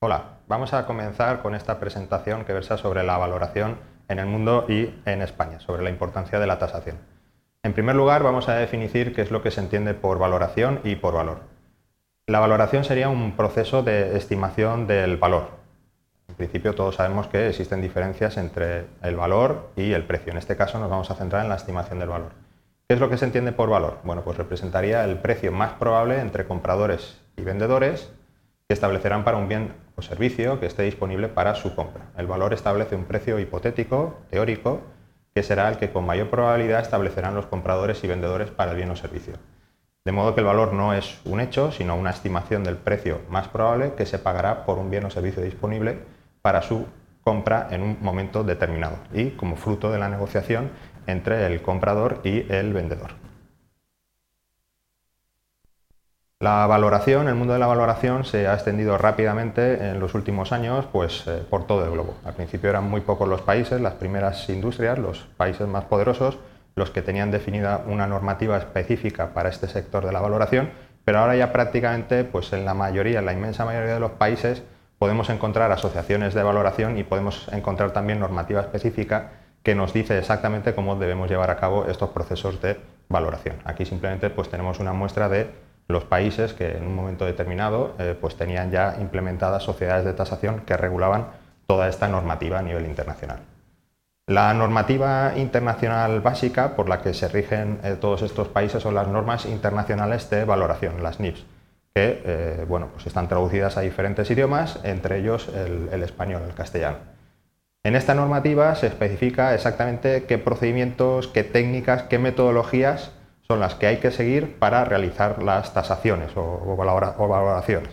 Hola, vamos a comenzar con esta presentación que versa sobre la valoración en el mundo y en España, sobre la importancia de la tasación. En primer lugar, vamos a definir qué es lo que se entiende por valoración y por valor. La valoración sería un proceso de estimación del valor. En principio todos sabemos que existen diferencias entre el valor y el precio. En este caso nos vamos a centrar en la estimación del valor. ¿Qué es lo que se entiende por valor? Bueno, pues representaría el precio más probable entre compradores y vendedores que establecerán para un bien o servicio que esté disponible para su compra. El valor establece un precio hipotético, teórico, que será el que con mayor probabilidad establecerán los compradores y vendedores para el bien o servicio. De modo que el valor no es un hecho, sino una estimación del precio más probable que se pagará por un bien o servicio disponible para su compra en un momento determinado y como fruto de la negociación entre el comprador y el vendedor. La valoración, el mundo de la valoración se ha extendido rápidamente en los últimos años pues, eh, por todo el globo. Al principio eran muy pocos los países, las primeras industrias, los países más poderosos, los que tenían definida una normativa específica para este sector de la valoración, pero ahora ya prácticamente pues, en la mayoría, en la inmensa mayoría de los países, podemos encontrar asociaciones de valoración y podemos encontrar también normativa específica que nos dice exactamente cómo debemos llevar a cabo estos procesos de valoración. Aquí simplemente pues, tenemos una muestra de los países que en un momento determinado eh, pues tenían ya implementadas sociedades de tasación que regulaban toda esta normativa a nivel internacional. La normativa internacional básica por la que se rigen eh, todos estos países son las normas internacionales de valoración, las NIPS, que eh, bueno, pues están traducidas a diferentes idiomas, entre ellos el, el español, el castellano. En esta normativa se especifica exactamente qué procedimientos, qué técnicas, qué metodologías son las que hay que seguir para realizar las tasaciones o, valoraciones.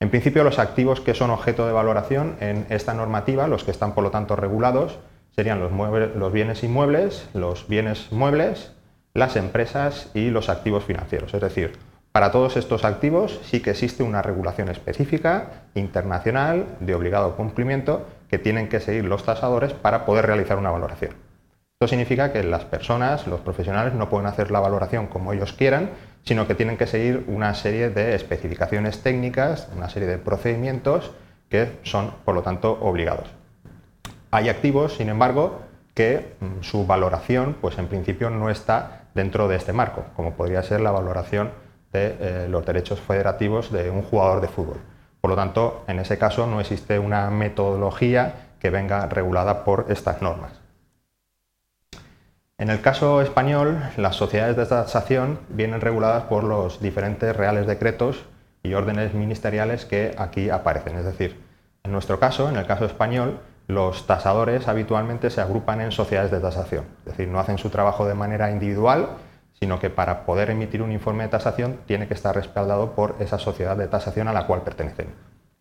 En principio, los activos que son objeto de valoración en esta normativa, los que están por lo tanto regulados, serían los, bienes inmuebles, los bienes muebles, las empresas y los activos financieros. Es decir, para todos estos activos sí que existe una regulación específica, internacional, de obligado cumplimiento, que tienen que seguir los tasadores para poder realizar una valoración. Esto significa que las personas, los profesionales, no pueden hacer la valoración como ellos quieran, sino que tienen que seguir una serie de especificaciones técnicas, una serie de procedimientos que son, por lo tanto, obligados. Hay activos, sin embargo, que mm, su valoración, pues en principio no está dentro de este marco, como podría ser la valoración de eh, los derechos federativos de un jugador de fútbol. Por lo tanto, en ese caso no existe una metodología que venga regulada por estas normas. En el caso español, las sociedades de tasación vienen reguladas por los diferentes reales decretos y órdenes ministeriales que aquí aparecen. Es decir, en nuestro caso, en el caso español, los tasadores habitualmente se agrupan en sociedades de tasación. Es decir, no hacen su trabajo de manera individual, sino que para poder emitir un informe de tasación tiene que estar respaldado por esa sociedad de tasación a la cual pertenecen.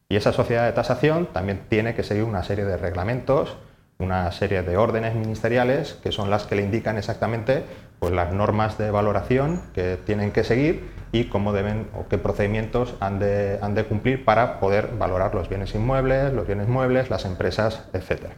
Y esa sociedad de tasación también tiene que seguir una serie de reglamentos, una serie de órdenes ministeriales que son las que le indican exactamente pues, las normas de valoración que tienen que seguir y cómo deben o qué procedimientos han de, han de cumplir para poder valorar los bienes inmuebles, los bienes muebles, las empresas, etc.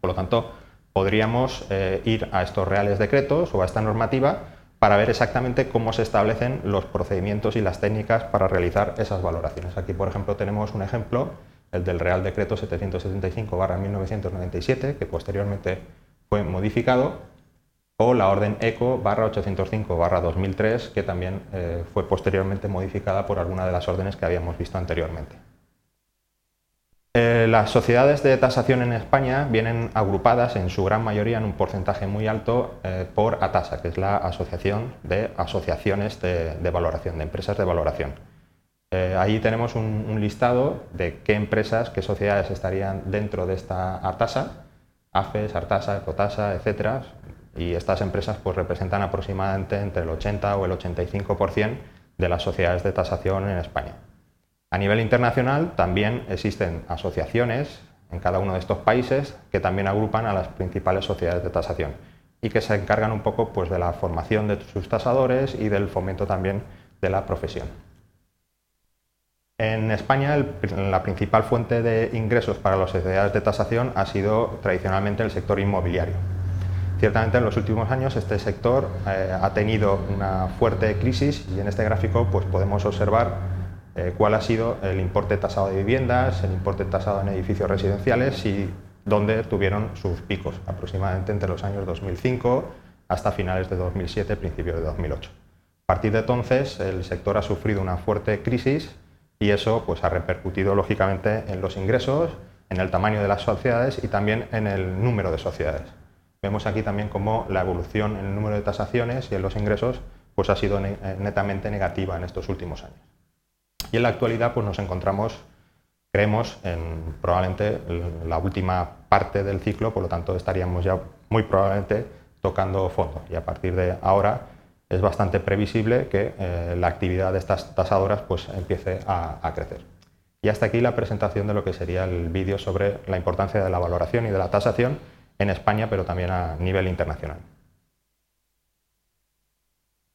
Por lo tanto, podríamos eh, ir a estos reales decretos o a esta normativa para ver exactamente cómo se establecen los procedimientos y las técnicas para realizar esas valoraciones. Aquí, por ejemplo, tenemos un ejemplo el del Real Decreto 775-1997, que posteriormente fue modificado, o la Orden ECO 805-2003, que también eh, fue posteriormente modificada por alguna de las órdenes que habíamos visto anteriormente. Eh, las sociedades de tasación en España vienen agrupadas en su gran mayoría en un porcentaje muy alto eh, por ATASA, que es la Asociación de Asociaciones de Valoración, de Empresas de Valoración. Eh, ahí tenemos un, listado de qué empresas, qué sociedades estarían dentro de esta Artasa, AFES, Artasa, Ecotasa, etc. Y estas empresas pues, representan aproximadamente entre el 80 o el 85% de las sociedades de tasación en España. A nivel internacional también existen asociaciones en cada uno de estos países que también agrupan a las principales sociedades de tasación y que se encargan un poco pues, de la formación de sus tasadores y del fomento también de la profesión. En España la principal fuente de ingresos para las sociedades de tasación ha sido tradicionalmente el sector inmobiliario. Ciertamente en los últimos años este sector eh, ha tenido una fuerte crisis y en este gráfico pues, podemos observar eh, cuál ha sido el importe tasado de viviendas, el importe tasado en edificios residenciales y dónde tuvieron sus picos, aproximadamente entre los años 2005 hasta finales de 2007, principios de 2008. A partir de entonces, el sector ha sufrido una fuerte crisis y eso pues, ha repercutido lógicamente en los ingresos, en el tamaño de las sociedades y también en el número de sociedades. Vemos aquí también cómo la evolución en el número de tasaciones y en los ingresos pues, ha sido netamente negativa en estos últimos años. Y en la actualidad pues, nos encontramos, creemos, en probablemente la última parte del ciclo, por lo tanto estaríamos ya muy probablemente tocando fondo y a partir de ahora es bastante previsible que eh, la actividad de estas tasadoras pues, empiece a, crecer. Y hasta aquí la presentación de lo que sería el vídeo sobre la importancia de la valoración y de la tasación en España, pero también a nivel internacional.